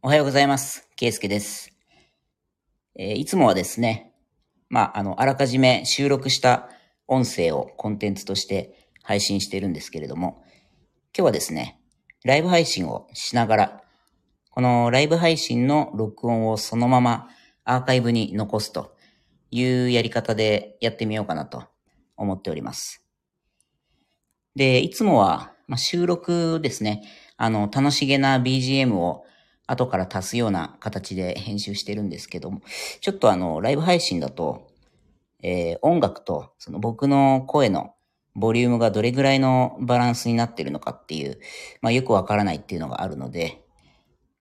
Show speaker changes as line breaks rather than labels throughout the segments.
おはようございます。ケイスケです。えーいつもはですね、まあ、あの、あらかじめ収録した音声をコンテンツとして配信しているんですけれども、今日はですね、ライブ配信をしながら、このライブ配信の録音をそのままアーカイブに残すというやり方でやってみようかなと思っております。で、いつもは、まあ、収録ですね、あの、楽しげな BGM を後から足すような形で編集してるんですけども、ちょっとあの、ライブ配信だと、えー音楽とその僕の声のボリュームがどれぐらいのバランスになってるのかっていう、まあよくわからないっていうのがあるので、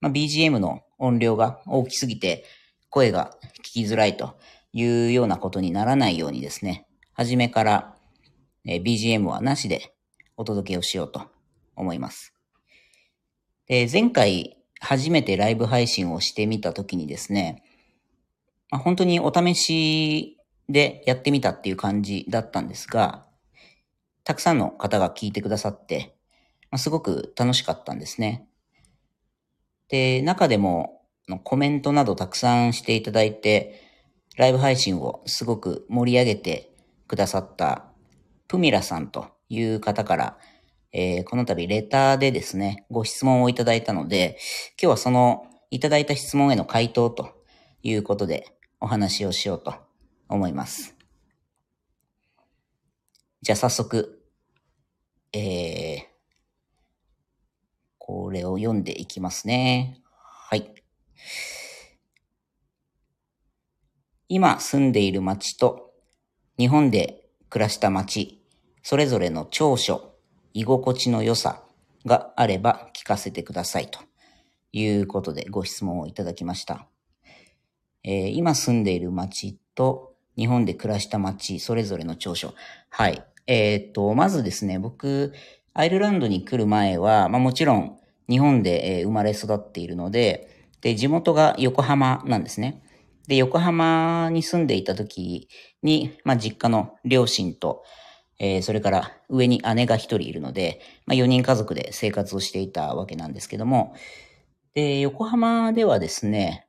まあ BGM の音量が大きすぎて声が聞きづらいというようなことにならないようにですね、初めから、えー BGM はなしでお届けをしようと思います。で、前回初めてライブ配信をしてみたときにですね、まあ、本当にお試しでやってみたっていう感じだったんですが、たくさんの方が聞いてくださって、まあ、すごく楽しかったんですね。で、中でもコメントなどたくさんしていただいて、ライブ配信をすごく盛り上げてくださったプミラさんという方から、えーこの度レターでですね、ご質問をいただいたので、今日はそのいただいた質問への回答ということでお話をしようと思います。じゃあ早速、えー、これを読んでいきますね。はい。今住んでいる町と日本で暮らした町、それぞれの長所、居心地の良さがあれば聞かせてくださいということでご質問をいただきました。えー今住んでいる町と日本で暮らした町、それぞれの長所。はい。えーっと、まずですね、僕、アイルランドに来る前は、まあもちろん日本で生まれ育っているので、で、地元が横浜なんですね。で、横浜に住んでいた時に、まあ実家の両親と、えーそれから上に姉が一人いるので、まあ4人家族で生活をしていたわけなんですけども、で、横浜ではですね、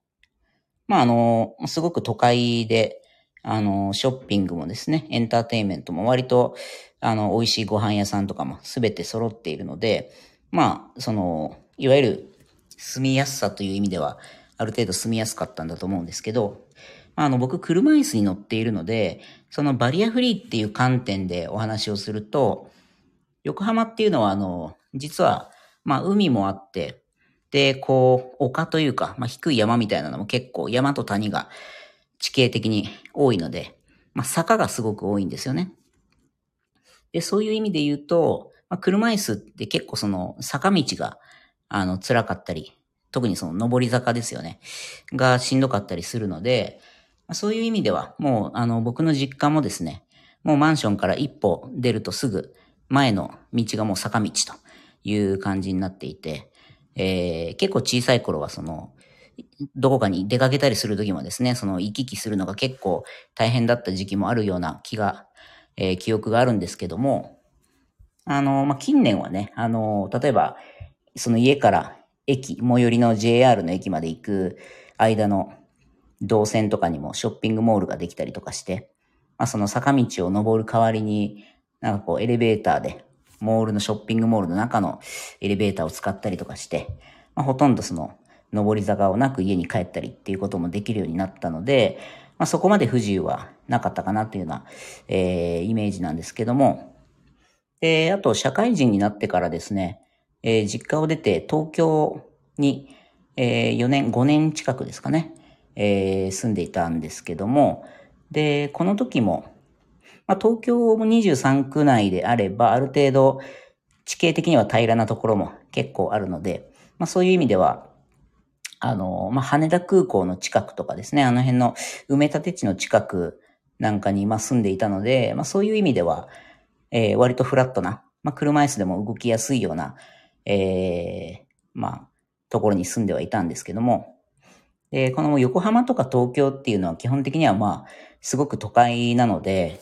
まああの、すごく都会で、あの、ショッピングもですね、エンターテインメントも割と、あの、美味しいご飯屋さんとかもすべて揃っているので、まあ、その、いわゆる住みやすさという意味では、ある程度住みやすかったんだと思うんですけど、あ、の、僕、車椅子に乗っているので、そのバリアフリーっていう観点でお話をすると、横浜っていうのは、あの、実は、まあ、海もあって、で、こう、丘というか、まあ、低い山みたいなのも結構山と谷が地形的に多いので、まあ、坂がすごく多いんですよね。で、そういう意味で言うと、まあ、車椅子って結構その坂道が、あの、辛かったり、特にその上り坂ですよね。がしんどかったりするので、まあそういう意味では、もう、あの、僕の実家もですね、もうマンションから一歩出るとすぐ前の道がもう坂道という感じになっていて、えー結構小さい頃はその、どこかに出かけたりするときもですね、その行き来するのが結構大変だった時期もあるような気が、えー記憶があるんですけども、あの、まあ、近年はね、あの、例えば、その家から駅、最寄りの JR の駅まで行く間の動線とかにもショッピングモールができたりとかして、まあ、その坂道を登る代わりに、なんかこうエレベーターで、モールのショッピングモールの中のエレベーターを使ったりとかして、まあ、ほとんどその上り坂をなく家に帰ったりっていうこともできるようになったので、まあ、そこまで不自由はなかったかなというような、えーイメージなんですけども、で、あと社会人になってからですね、えー実家を出て東京に、え4年、5年近くですかね、えー住んでいたんですけども、で、この時も、まあ、東京も23区内であれば、ある程度地形的には平らなところも結構あるので、まあ、そういう意味では、あの、まあ、羽田空港の近くとかですね、あの辺の埋め立て地の近くなんかに今住んでいたので、まあ、そういう意味では、えー割とフラットな、まあ、車椅子でも動きやすいような、えーまあ、ところに住んではいたんですけども、で、この横浜とか東京っていうのは基本的にはまあ、すごく都会なので、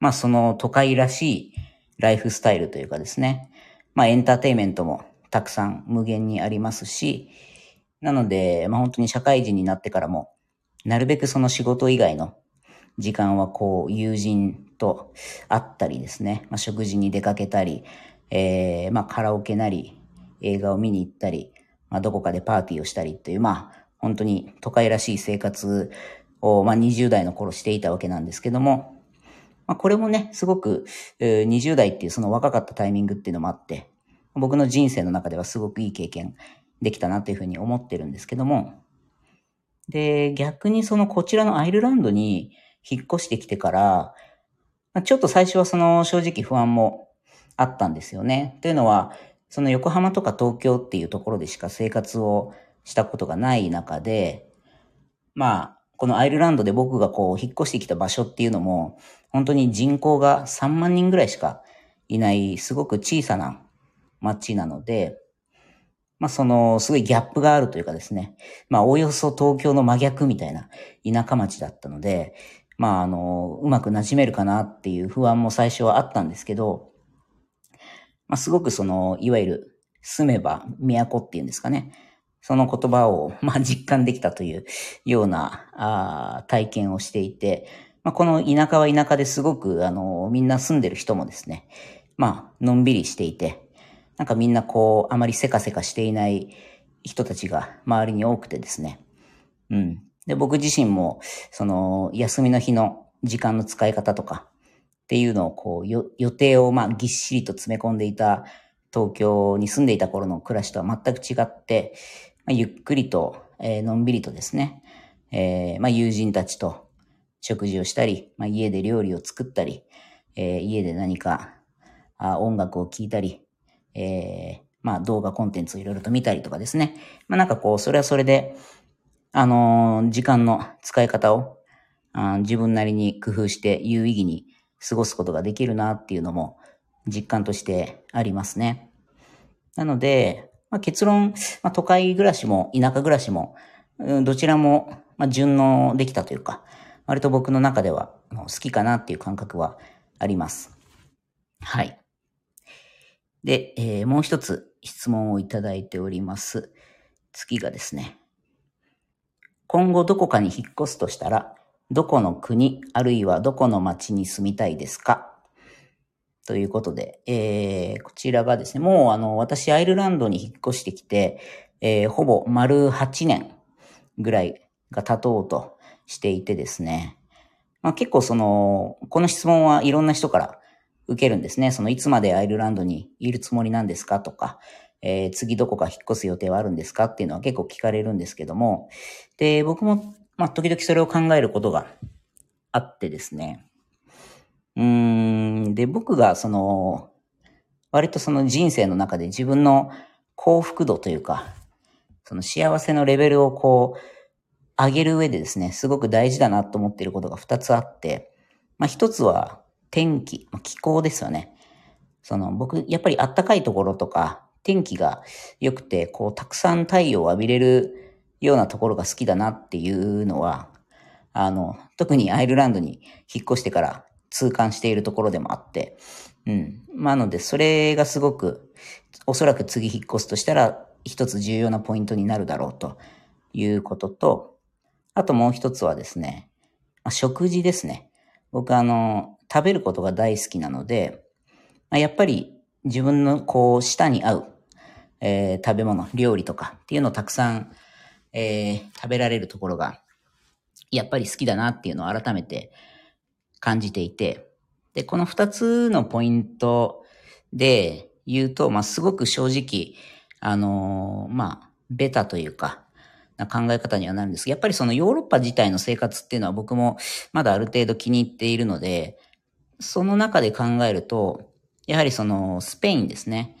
まあその都会らしいライフスタイルというかですね、まあエンターテイメントもたくさん無限にありますし、なので、まあ本当に社会人になってからも、なるべくその仕事以外の時間はこう、友人と会ったりですね、まあ食事に出かけたり、えー、まあカラオケなり、映画を見に行ったり、まあどこかでパーティーをしたりっていう、まあ本当に都会らしい生活を、まあ20代の頃していたわけなんですけども、まあこれもね、すごく、20代っていうその若かったタイミングっていうのもあって、僕の人生の中ではすごくいい経験できたなというふうに思ってるんですけども、で、逆にそのこちらのアイルランドに引っ越してきてから、ちょっと最初はその正直不安もあったんですよね。というのは、その横浜とか東京っていうところでしか生活をしたことがない中で、まあ、このアイルランドで僕がこう引っ越してきた場所っていうのも、本当に人口が3万人ぐらいしかいない、すごく小さな街なので、まあその、すごいギャップがあるというかですね、まあおおよそ東京の真逆みたいな田舎町だったので、まああの、うまく馴染めるかなっていう不安も最初はあったんですけど、まあすごくその、いわゆる住めば都っていうんですかね、その言葉を、まあ、実感できたというようなあ体験をしていて、まあ、この田舎は田舎ですごく、あの、みんな住んでる人もですね、まあ、のんびりしていて、なんかみんなこう、あまりせかせかしていない人たちが周りに多くてですね。うん。で、僕自身も、その、休みの日の時間の使い方とかっていうのをこう、予定をまあぎっしりと詰め込んでいた東京に住んでいた頃の暮らしとは全く違って、まあ、ゆっくりと、えー、のんびりとですね、えー、まあ友人たちと食事をしたり、まあ家で料理を作ったり、えー、家で何かあ音楽を聴いたり、え、まあ動画コンテンツをいろいろと見たりとかですね。まあなんかこう、それはそれで、あの、時間の使い方をあ自分なりに工夫して有意義に過ごすことができるなっていうのも実感としてありますね。なので、まあ、結論、まあ、都会暮らしも田舎暮らしも、うんどちらも、まあ、順応できたというか、割と僕の中では好きかなっていう感覚はあります。はい。で、えー、もう一つ質問をいただいております。次がですね。今後どこかに引っ越すとしたら、どこの国、あるいはどこの町に住みたいですか？ということで、えー、こちらがですね、もうあの、私アイルランドに引っ越してきて、えー、ほぼ丸8年ぐらいが経とうとしていてですね、まあ結構その、この質問はいろんな人から受けるんですね。そのいつまでアイルランドにいるつもりなんですかとか、えー、次どこか引っ越す予定はあるんですかっていうのは結構聞かれるんですけども、で、僕も、まあ、時々それを考えることがあってですね。で、僕がその、割とその人生の中で自分の幸福度というか、その幸せのレベルをこう、上げる上でですね、すごく大事だなと思っていることが二つあって、まあ一つは、天気、気候ですよね。その僕、やっぱり暖かいところとか、天気が良くて、こう、たくさん太陽を浴びれるようなところが好きだなっていうのは、あの、特にアイルランドに引っ越してから痛感しているところでもあって、うん。まあ、ので、それがすごく、おそらく次引っ越すとしたら、一つ重要なポイントになるだろうということと、あともう一つはですね、食事ですね。僕あの、食べることが大好きなので、やっぱり自分のこう、舌に合う、えー、食べ物、料理とかっていうのをたくさん、えー、食べられるところが、やっぱり好きだなっていうのを改めて感じていて、で、この二つのポイントで言うと、まあ、すごく正直、あのー、まあ、ベタというか、な考え方にはなるんですが、やっぱりそのヨーロッパ自体の生活っていうのは僕もまだある程度気に入っているので、その中で考えると、やはりそのスペインですね。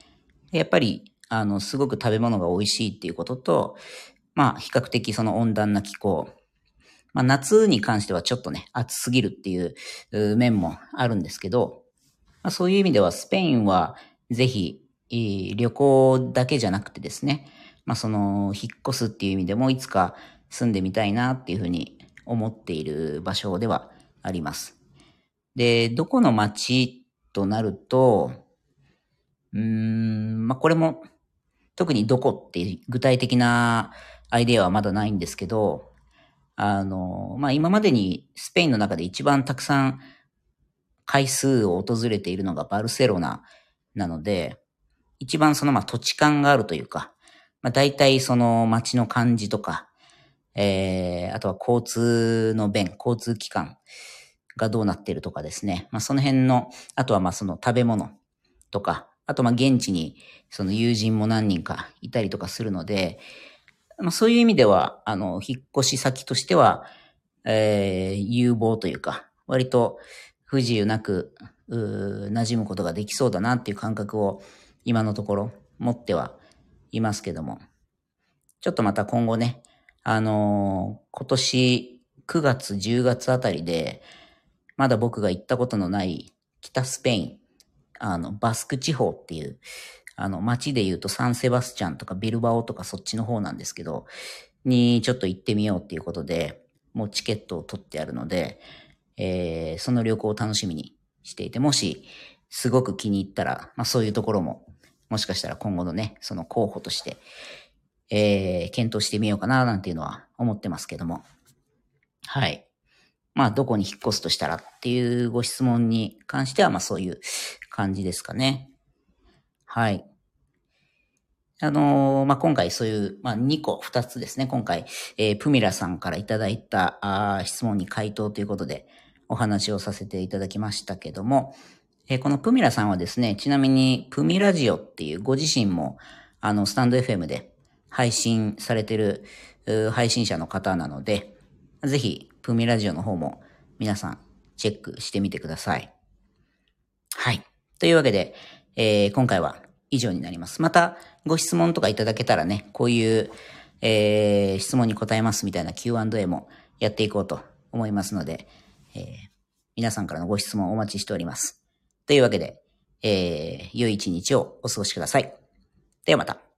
やっぱり、あの、すごく食べ物が美味しいっていうことと、まあ、比較的その温暖な気候。まあ、夏に関してはちょっとね、暑すぎるっていう面もあるんですけど、まあ、そういう意味ではスペインはぜひ、旅行だけじゃなくてですね、まあ、その、引っ越すっていう意味でもいつか住んでみたいなっていうふうに思っている場所ではあります。で、どこの街となると、うーん、まあ、これも特にどこっていう具体的なアイデアはまだないんですけど、あの、まあ、今までにスペインの中で一番たくさん回数を訪れているのがバルセロナなので、一番そのまあ土地感があるというか、まあ、大体その街の感じとか、えー、あとは交通の便、交通機関がどうなってるとかですね。まあ、その辺の、あとはまあその食べ物とか、あとまあ現地にその友人も何人かいたりとかするので、まあ、そういう意味では、あの、引っ越し先としては、えー、有望というか、割と不自由なく、う馴染むことができそうだなっていう感覚を今のところ持ってはいますけども、ちょっとまた今後ね、あのー、今年9月、10月あたりで、まだ僕が行ったことのない北スペイン、あの、バスク地方っていう、あの、街で言うとサンセバスチャンとかビルバオとかそっちの方なんですけど、にちょっと行ってみようっていうことで、もうチケットを取ってあるので、えー、その旅行を楽しみにしていて、もし、すごく気に入ったら、まあそういうところも、もしかしたら今後のね、その候補として、えー、検討してみようかな、なんていうのは思ってますけども。はい。まあ、どこに引っ越すとしたらっていうご質問に関しては、まあそういう感じですかね。はい。あのー、まあ、今回そういう、まあ、2個、2つですね。今回、えー、プミラさんからいただいたあ質問に回答ということでお話をさせていただきましたけども、えー、このプミラさんはですね、ちなみに、プミラジオっていうご自身も、あの、スタンド FM で配信されてる配信者の方なので、ぜひ、プミラジオの方も皆さんチェックしてみてください。はい。というわけで、えー、今回は以上になります。また、ご質問とかいただけたらね、こういう、えー、質問に答えますみたいな Q&A もやっていこうと思いますので、えー、皆さんからのご質問お待ちしております。というわけで、えー、良い一日をお過ごしください。ではまた。